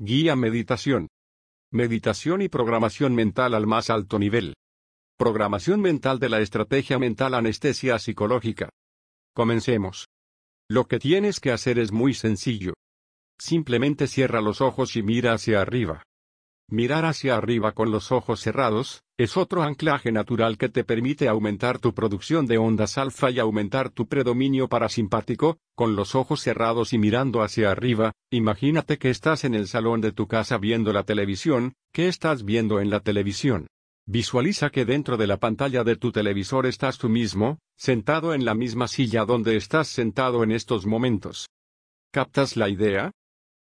Guía Meditación. Meditación y programación mental al más alto nivel. Programación mental de la estrategia mental anestesia psicológica. Comencemos. Lo que tienes que hacer es muy sencillo. Simplemente cierra los ojos y mira hacia arriba. Mirar hacia arriba con los ojos cerrados, es otro anclaje natural que te permite aumentar tu producción de ondas alfa y aumentar tu predominio parasimpático, con los ojos cerrados y mirando hacia arriba, imagínate que estás en el salón de tu casa viendo la televisión, ¿qué estás viendo en la televisión? Visualiza que dentro de la pantalla de tu televisor estás tú mismo, sentado en la misma silla donde estás sentado en estos momentos. ¿Captas la idea?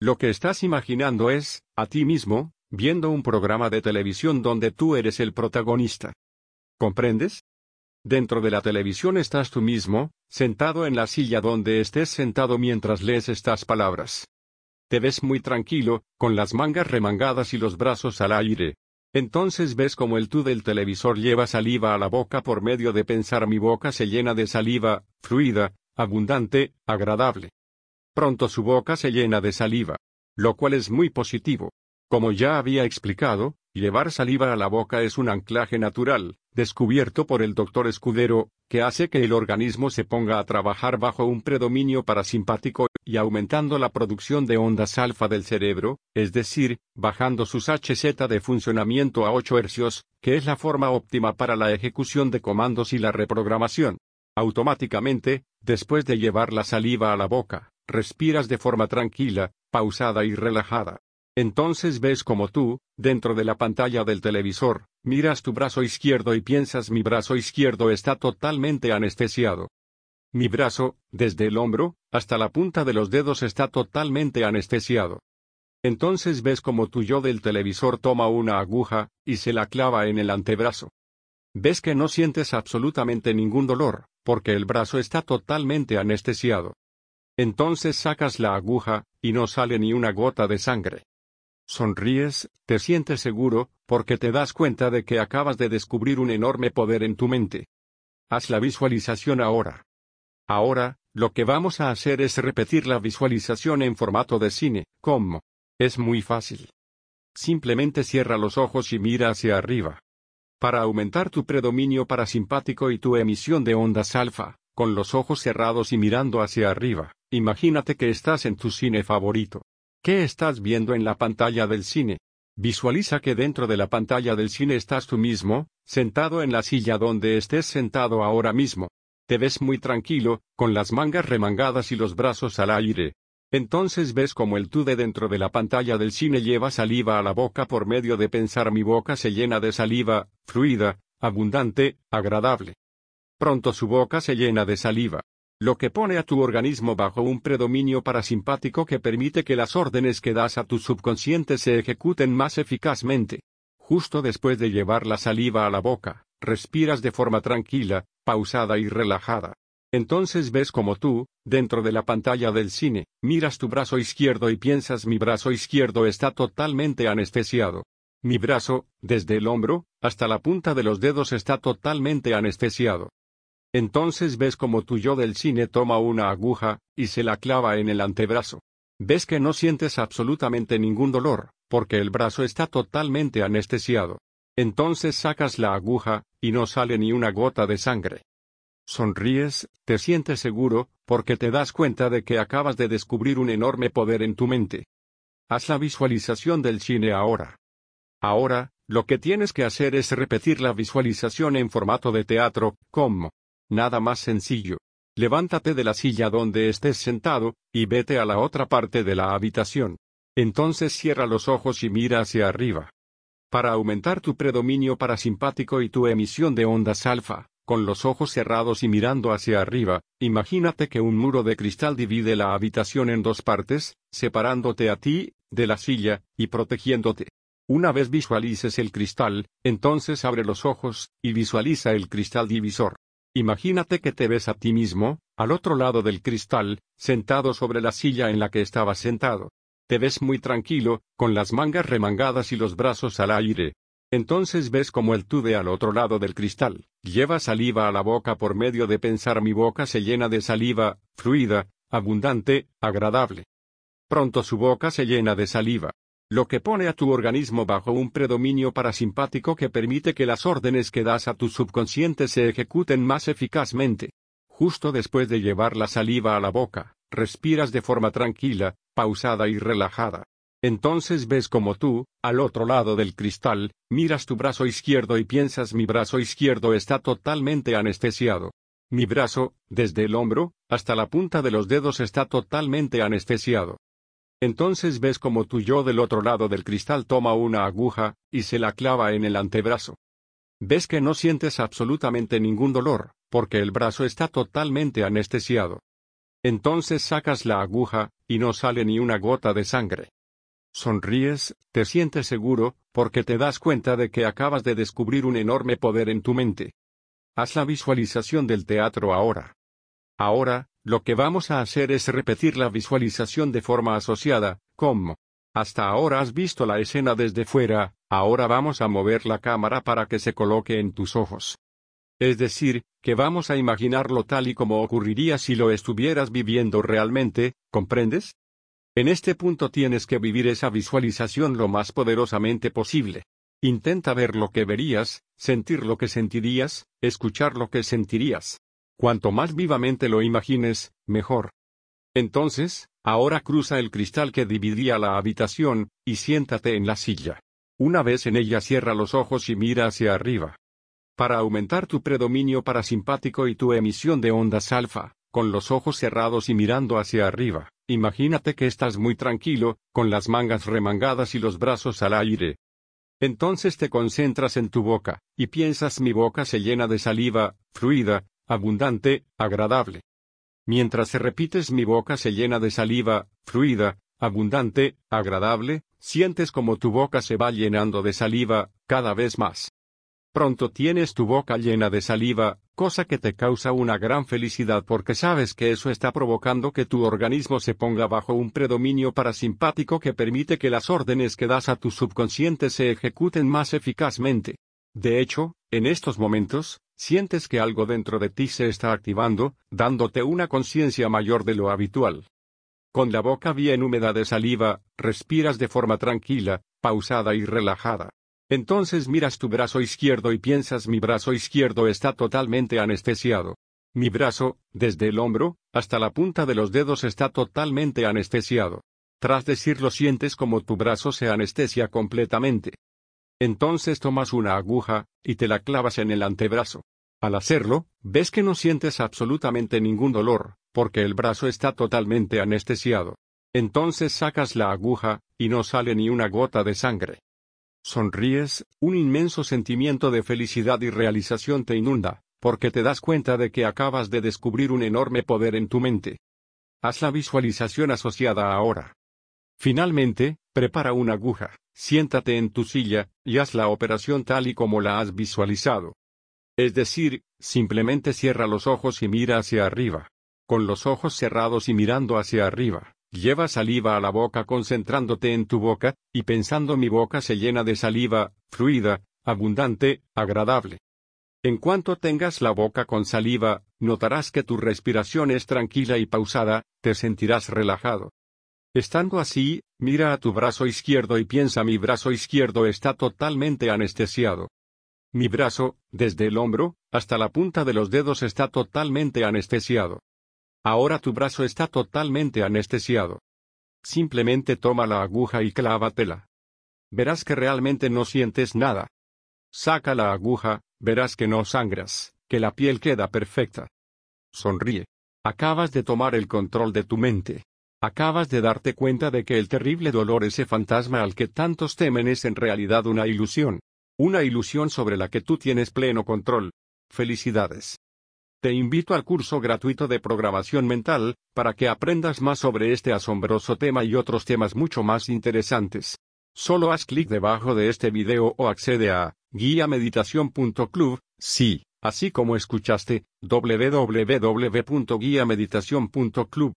Lo que estás imaginando es, a ti mismo, viendo un programa de televisión donde tú eres el protagonista. ¿Comprendes? Dentro de la televisión estás tú mismo, sentado en la silla donde estés sentado mientras lees estas palabras. Te ves muy tranquilo, con las mangas remangadas y los brazos al aire. Entonces ves como el tú del televisor lleva saliva a la boca por medio de pensar mi boca se llena de saliva, fluida, abundante, agradable. Pronto su boca se llena de saliva. Lo cual es muy positivo. Como ya había explicado, llevar saliva a la boca es un anclaje natural, descubierto por el doctor Escudero, que hace que el organismo se ponga a trabajar bajo un predominio parasimpático y aumentando la producción de ondas alfa del cerebro, es decir, bajando sus HZ de funcionamiento a 8 hercios, que es la forma óptima para la ejecución de comandos y la reprogramación. Automáticamente, después de llevar la saliva a la boca, respiras de forma tranquila, pausada y relajada. Entonces ves como tú, dentro de la pantalla del televisor, miras tu brazo izquierdo y piensas mi brazo izquierdo está totalmente anestesiado. Mi brazo, desde el hombro, hasta la punta de los dedos está totalmente anestesiado. Entonces ves como tu yo del televisor toma una aguja, y se la clava en el antebrazo. Ves que no sientes absolutamente ningún dolor, porque el brazo está totalmente anestesiado. Entonces sacas la aguja, y no sale ni una gota de sangre. Sonríes, te sientes seguro, porque te das cuenta de que acabas de descubrir un enorme poder en tu mente. Haz la visualización ahora. Ahora, lo que vamos a hacer es repetir la visualización en formato de cine. ¿Cómo? Es muy fácil. Simplemente cierra los ojos y mira hacia arriba. Para aumentar tu predominio parasimpático y tu emisión de ondas alfa, con los ojos cerrados y mirando hacia arriba, imagínate que estás en tu cine favorito. ¿Qué estás viendo en la pantalla del cine? Visualiza que dentro de la pantalla del cine estás tú mismo, sentado en la silla donde estés sentado ahora mismo. Te ves muy tranquilo, con las mangas remangadas y los brazos al aire. Entonces ves como el tú de dentro de la pantalla del cine lleva saliva a la boca por medio de pensar mi boca se llena de saliva, fluida, abundante, agradable. Pronto su boca se llena de saliva lo que pone a tu organismo bajo un predominio parasimpático que permite que las órdenes que das a tu subconsciente se ejecuten más eficazmente. Justo después de llevar la saliva a la boca, respiras de forma tranquila, pausada y relajada. Entonces ves como tú, dentro de la pantalla del cine, miras tu brazo izquierdo y piensas mi brazo izquierdo está totalmente anestesiado. Mi brazo, desde el hombro, hasta la punta de los dedos está totalmente anestesiado. Entonces ves como tu yo del cine toma una aguja, y se la clava en el antebrazo. Ves que no sientes absolutamente ningún dolor, porque el brazo está totalmente anestesiado. Entonces sacas la aguja, y no sale ni una gota de sangre. Sonríes, te sientes seguro, porque te das cuenta de que acabas de descubrir un enorme poder en tu mente. Haz la visualización del cine ahora. Ahora, lo que tienes que hacer es repetir la visualización en formato de teatro, como Nada más sencillo. Levántate de la silla donde estés sentado, y vete a la otra parte de la habitación. Entonces cierra los ojos y mira hacia arriba. Para aumentar tu predominio parasimpático y tu emisión de ondas alfa, con los ojos cerrados y mirando hacia arriba, imagínate que un muro de cristal divide la habitación en dos partes, separándote a ti, de la silla, y protegiéndote. Una vez visualices el cristal, entonces abre los ojos, y visualiza el cristal divisor. Imagínate que te ves a ti mismo, al otro lado del cristal, sentado sobre la silla en la que estabas sentado. Te ves muy tranquilo, con las mangas remangadas y los brazos al aire. Entonces ves como el tú de al otro lado del cristal, lleva saliva a la boca por medio de pensar mi boca se llena de saliva, fluida, abundante, agradable. Pronto su boca se llena de saliva. Lo que pone a tu organismo bajo un predominio parasimpático que permite que las órdenes que das a tu subconsciente se ejecuten más eficazmente. Justo después de llevar la saliva a la boca, respiras de forma tranquila, pausada y relajada. Entonces ves como tú, al otro lado del cristal, miras tu brazo izquierdo y piensas mi brazo izquierdo está totalmente anestesiado. Mi brazo, desde el hombro, hasta la punta de los dedos está totalmente anestesiado. Entonces ves como tu yo del otro lado del cristal toma una aguja, y se la clava en el antebrazo. Ves que no sientes absolutamente ningún dolor, porque el brazo está totalmente anestesiado. Entonces sacas la aguja, y no sale ni una gota de sangre. Sonríes, te sientes seguro, porque te das cuenta de que acabas de descubrir un enorme poder en tu mente. Haz la visualización del teatro ahora. Ahora, lo que vamos a hacer es repetir la visualización de forma asociada, como. Hasta ahora has visto la escena desde fuera, ahora vamos a mover la cámara para que se coloque en tus ojos. Es decir, que vamos a imaginarlo tal y como ocurriría si lo estuvieras viviendo realmente, ¿comprendes? En este punto tienes que vivir esa visualización lo más poderosamente posible. Intenta ver lo que verías, sentir lo que sentirías, escuchar lo que sentirías. Cuanto más vivamente lo imagines, mejor. Entonces, ahora cruza el cristal que dividía la habitación, y siéntate en la silla. Una vez en ella cierra los ojos y mira hacia arriba. Para aumentar tu predominio parasimpático y tu emisión de ondas alfa, con los ojos cerrados y mirando hacia arriba, imagínate que estás muy tranquilo, con las mangas remangadas y los brazos al aire. Entonces te concentras en tu boca, y piensas mi boca se llena de saliva, fluida, abundante, agradable. Mientras se repites mi boca se llena de saliva, fluida, abundante, agradable, sientes como tu boca se va llenando de saliva, cada vez más. Pronto tienes tu boca llena de saliva, cosa que te causa una gran felicidad porque sabes que eso está provocando que tu organismo se ponga bajo un predominio parasimpático que permite que las órdenes que das a tu subconsciente se ejecuten más eficazmente. De hecho, en estos momentos, sientes que algo dentro de ti se está activando, dándote una conciencia mayor de lo habitual. Con la boca bien húmeda de saliva, respiras de forma tranquila, pausada y relajada. Entonces miras tu brazo izquierdo y piensas mi brazo izquierdo está totalmente anestesiado. Mi brazo, desde el hombro, hasta la punta de los dedos está totalmente anestesiado. Tras decirlo sientes como tu brazo se anestesia completamente. Entonces tomas una aguja, y te la clavas en el antebrazo. Al hacerlo, ves que no sientes absolutamente ningún dolor, porque el brazo está totalmente anestesiado. Entonces sacas la aguja, y no sale ni una gota de sangre. Sonríes, un inmenso sentimiento de felicidad y realización te inunda, porque te das cuenta de que acabas de descubrir un enorme poder en tu mente. Haz la visualización asociada ahora. Finalmente, prepara una aguja, siéntate en tu silla, y haz la operación tal y como la has visualizado. Es decir, simplemente cierra los ojos y mira hacia arriba. Con los ojos cerrados y mirando hacia arriba, lleva saliva a la boca concentrándote en tu boca, y pensando mi boca se llena de saliva, fluida, abundante, agradable. En cuanto tengas la boca con saliva, notarás que tu respiración es tranquila y pausada, te sentirás relajado. Estando así, mira a tu brazo izquierdo y piensa mi brazo izquierdo está totalmente anestesiado. Mi brazo, desde el hombro, hasta la punta de los dedos está totalmente anestesiado. Ahora tu brazo está totalmente anestesiado. Simplemente toma la aguja y clávatela. Verás que realmente no sientes nada. Saca la aguja, verás que no sangras, que la piel queda perfecta. Sonríe. Acabas de tomar el control de tu mente. Acabas de darte cuenta de que el terrible dolor, ese fantasma al que tantos temen, es en realidad una ilusión. Una ilusión sobre la que tú tienes pleno control. Felicidades. Te invito al curso gratuito de programación mental, para que aprendas más sobre este asombroso tema y otros temas mucho más interesantes. Solo haz clic debajo de este video o accede a guiameditación.club, sí, así como escuchaste, www.guiameditación.club.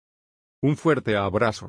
Un fuerte abrazo.